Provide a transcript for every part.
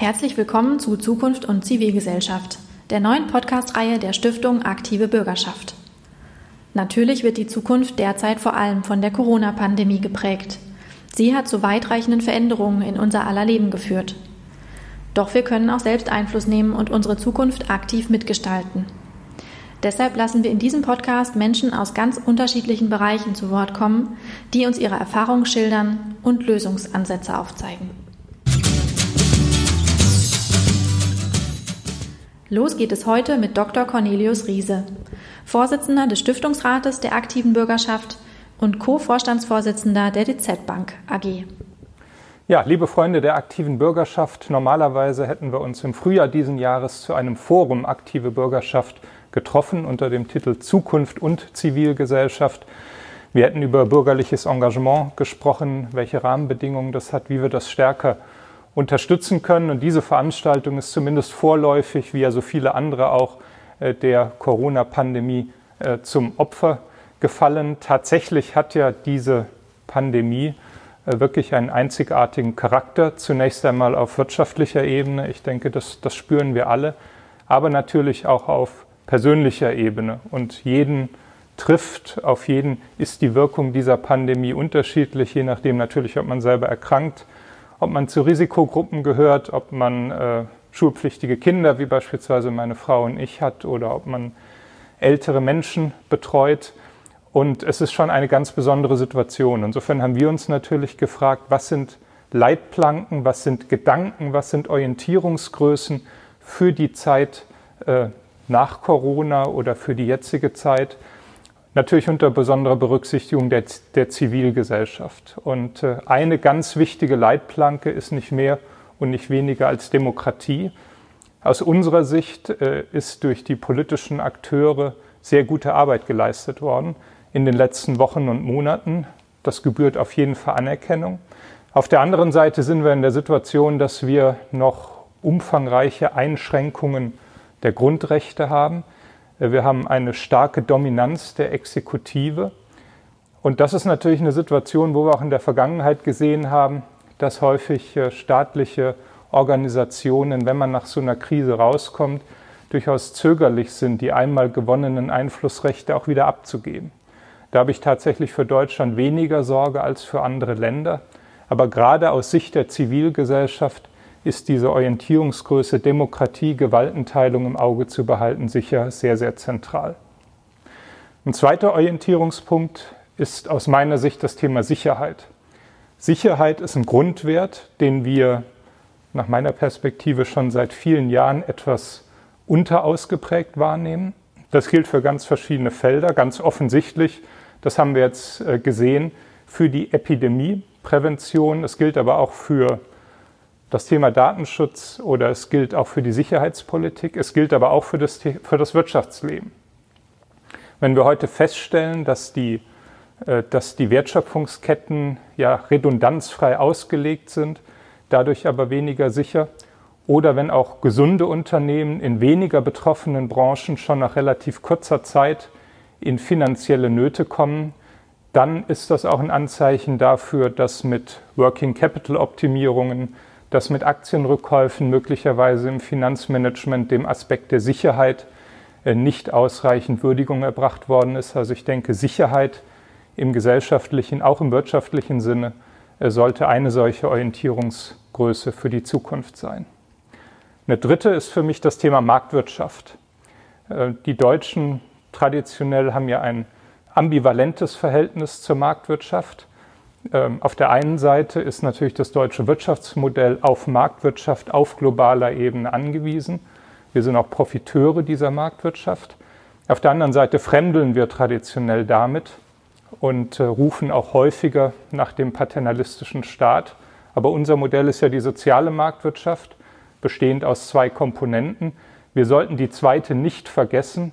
Herzlich willkommen zu Zukunft und Zivilgesellschaft, der neuen Podcast-Reihe der Stiftung Aktive Bürgerschaft. Natürlich wird die Zukunft derzeit vor allem von der Corona-Pandemie geprägt. Sie hat zu weitreichenden Veränderungen in unser aller Leben geführt. Doch wir können auch selbst Einfluss nehmen und unsere Zukunft aktiv mitgestalten. Deshalb lassen wir in diesem Podcast Menschen aus ganz unterschiedlichen Bereichen zu Wort kommen, die uns ihre Erfahrungen schildern und Lösungsansätze aufzeigen. Los geht es heute mit Dr. Cornelius Riese, Vorsitzender des Stiftungsrates der aktiven Bürgerschaft und Co-Vorstandsvorsitzender der DZ Bank AG. Ja, liebe Freunde der aktiven Bürgerschaft, normalerweise hätten wir uns im Frühjahr diesen Jahres zu einem Forum Aktive Bürgerschaft getroffen unter dem Titel Zukunft und Zivilgesellschaft. Wir hätten über bürgerliches Engagement gesprochen, welche Rahmenbedingungen das hat, wie wir das stärker unterstützen können. Und diese Veranstaltung ist zumindest vorläufig, wie ja so viele andere auch, äh, der Corona-Pandemie äh, zum Opfer gefallen. Tatsächlich hat ja diese Pandemie äh, wirklich einen einzigartigen Charakter. Zunächst einmal auf wirtschaftlicher Ebene. Ich denke, das, das spüren wir alle. Aber natürlich auch auf persönlicher Ebene. Und jeden trifft, auf jeden ist die Wirkung dieser Pandemie unterschiedlich, je nachdem natürlich, ob man selber erkrankt ob man zu Risikogruppen gehört, ob man äh, schulpflichtige Kinder, wie beispielsweise meine Frau und ich hat, oder ob man ältere Menschen betreut. Und es ist schon eine ganz besondere Situation. Insofern haben wir uns natürlich gefragt, was sind Leitplanken, was sind Gedanken, was sind Orientierungsgrößen für die Zeit äh, nach Corona oder für die jetzige Zeit Natürlich unter besonderer Berücksichtigung der, der Zivilgesellschaft. Und äh, eine ganz wichtige Leitplanke ist nicht mehr und nicht weniger als Demokratie. Aus unserer Sicht äh, ist durch die politischen Akteure sehr gute Arbeit geleistet worden in den letzten Wochen und Monaten. Das gebührt auf jeden Fall Anerkennung. Auf der anderen Seite sind wir in der Situation, dass wir noch umfangreiche Einschränkungen der Grundrechte haben. Wir haben eine starke Dominanz der Exekutive. Und das ist natürlich eine Situation, wo wir auch in der Vergangenheit gesehen haben, dass häufig äh, staatliche Organisationen, wenn man nach so einer Krise rauskommt, durchaus zögerlich sind, die einmal gewonnenen Einflussrechte auch wieder abzugeben. Da habe ich tatsächlich für Deutschland weniger Sorge als für andere Länder. Aber gerade aus Sicht der Zivilgesellschaft ist diese Orientierungsgröße Demokratie, Gewaltenteilung im Auge zu behalten sicher sehr, sehr zentral. Ein zweiter Orientierungspunkt ist aus meiner Sicht das Thema Sicherheit. Sicherheit ist ein Grundwert, den wir nach meiner Perspektive schon seit vielen Jahren etwas unterausgeprägt wahrnehmen. Das gilt für ganz verschiedene Felder, ganz offensichtlich. Das haben wir jetzt äh, gesehen für die Epidemieprävention. Es gilt aber auch für das Thema Datenschutz oder es gilt auch für die Sicherheitspolitik, es gilt aber auch für das, für das Wirtschaftsleben. Wenn wir heute feststellen, dass die, äh, dass die Wertschöpfungsketten ja redundanzfrei ausgelegt sind, dadurch aber weniger sicher, oder wenn auch gesunde Unternehmen in weniger betroffenen Branchen schon nach relativ kurzer Zeit in finanzielle Nöte kommen, dann ist das auch ein Anzeichen dafür, dass mit Working Capital Optimierungen dass mit Aktienrückkäufen möglicherweise im Finanzmanagement dem Aspekt der Sicherheit äh, nicht ausreichend Würdigung erbracht worden ist. Also ich denke, Sicherheit im gesellschaftlichen, auch im wirtschaftlichen Sinne äh, sollte eine solche Orientierungsgröße für die Zukunft sein. Eine dritte ist für mich das Thema Marktwirtschaft. Äh, die Deutschen traditionell haben ja ein ambivalentes Verhältnis zur Marktwirtschaft. Ähm, auf der einen Seite ist natürlich das deutsche Wirtschaftsmodell auf Marktwirtschaft auf globaler Ebene angewiesen. Wir sind auch Profiteure dieser Marktwirtschaft. Auf der anderen Seite fremdeln wir traditionell damit und äh, rufen auch häufiger nach dem paternalistischen Staat. Aber unser Modell ist ja die soziale Marktwirtschaft, bestehend aus zwei Komponenten. Wir sollten die zweite nicht vergessen.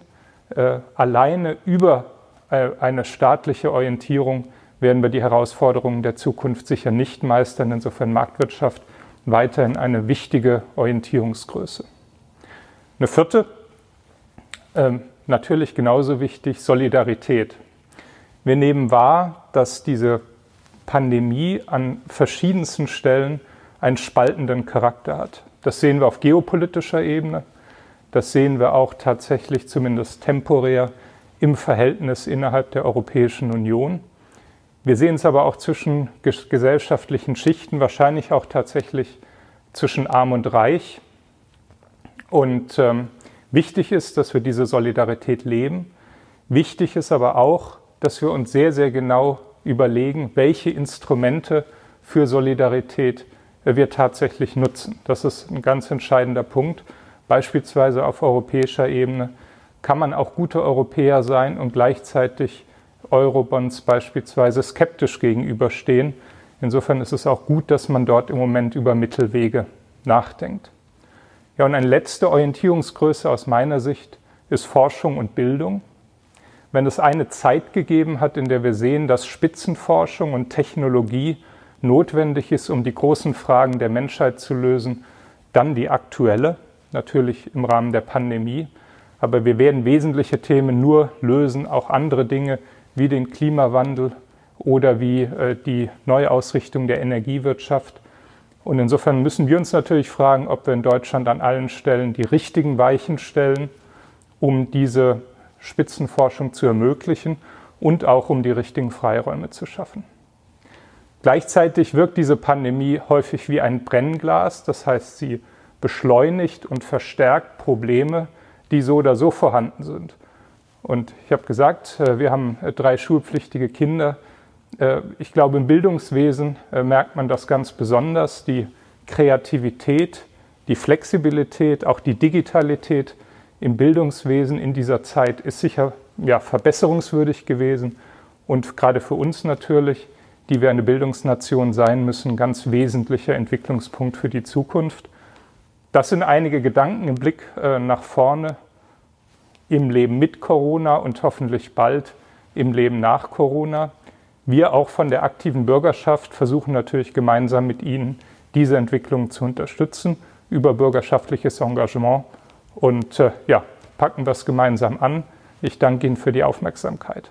Äh, alleine über äh, eine staatliche Orientierung werden wir die Herausforderungen der Zukunft sicher nicht meistern. Insofern Marktwirtschaft weiterhin eine wichtige Orientierungsgröße. Eine vierte, äh, natürlich genauso wichtig, Solidarität. Wir nehmen wahr, dass diese Pandemie an verschiedensten Stellen einen spaltenden Charakter hat. Das sehen wir auf geopolitischer Ebene. Das sehen wir auch tatsächlich zumindest temporär im Verhältnis innerhalb der Europäischen Union. Wir sehen es aber auch zwischen gesellschaftlichen Schichten, wahrscheinlich auch tatsächlich zwischen Arm und Reich. Und ähm, wichtig ist, dass wir diese Solidarität leben. Wichtig ist aber auch, dass wir uns sehr, sehr genau überlegen, welche Instrumente für Solidarität wir tatsächlich nutzen. Das ist ein ganz entscheidender Punkt. Beispielsweise auf europäischer Ebene kann man auch gute Europäer sein und gleichzeitig Eurobonds beispielsweise skeptisch gegenüberstehen. Insofern ist es auch gut, dass man dort im Moment über Mittelwege nachdenkt. Ja, und eine letzte Orientierungsgröße aus meiner Sicht ist Forschung und Bildung. Wenn es eine Zeit gegeben hat, in der wir sehen, dass Spitzenforschung und Technologie notwendig ist, um die großen Fragen der Menschheit zu lösen, dann die aktuelle, natürlich im Rahmen der Pandemie. Aber wir werden wesentliche Themen nur lösen, auch andere Dinge wie den Klimawandel oder wie äh, die Neuausrichtung der Energiewirtschaft. Und insofern müssen wir uns natürlich fragen, ob wir in Deutschland an allen Stellen die richtigen Weichen stellen, um diese Spitzenforschung zu ermöglichen und auch um die richtigen Freiräume zu schaffen. Gleichzeitig wirkt diese Pandemie häufig wie ein Brennglas, das heißt, sie beschleunigt und verstärkt Probleme, die so oder so vorhanden sind. Und ich habe gesagt, äh, wir haben äh, drei schulpflichtige Kinder. Äh, ich glaube, im Bildungswesen merkt man das ganz besonders. Die Kreativität, die Flexibilität, auch die Digitalität im Bildungswesen in dieser Zeit ist sicher ja, verbesserungswürdig gewesen und gerade für uns natürlich, die wir eine Bildungsnation sein müssen, ganz wesentlicher Entwicklungspunkt für die Zukunft. Das sind einige Gedanken im Blick nach vorne im Leben mit Corona und hoffentlich bald im Leben nach Corona. Wir auch von der aktiven Bürgerschaft versuchen natürlich gemeinsam mit Ihnen diese Entwicklung zu unterstützen über bürgerschaftliches Engagement und äh, ja, packen das gemeinsam an. Ich danke Ihnen für die Aufmerksamkeit.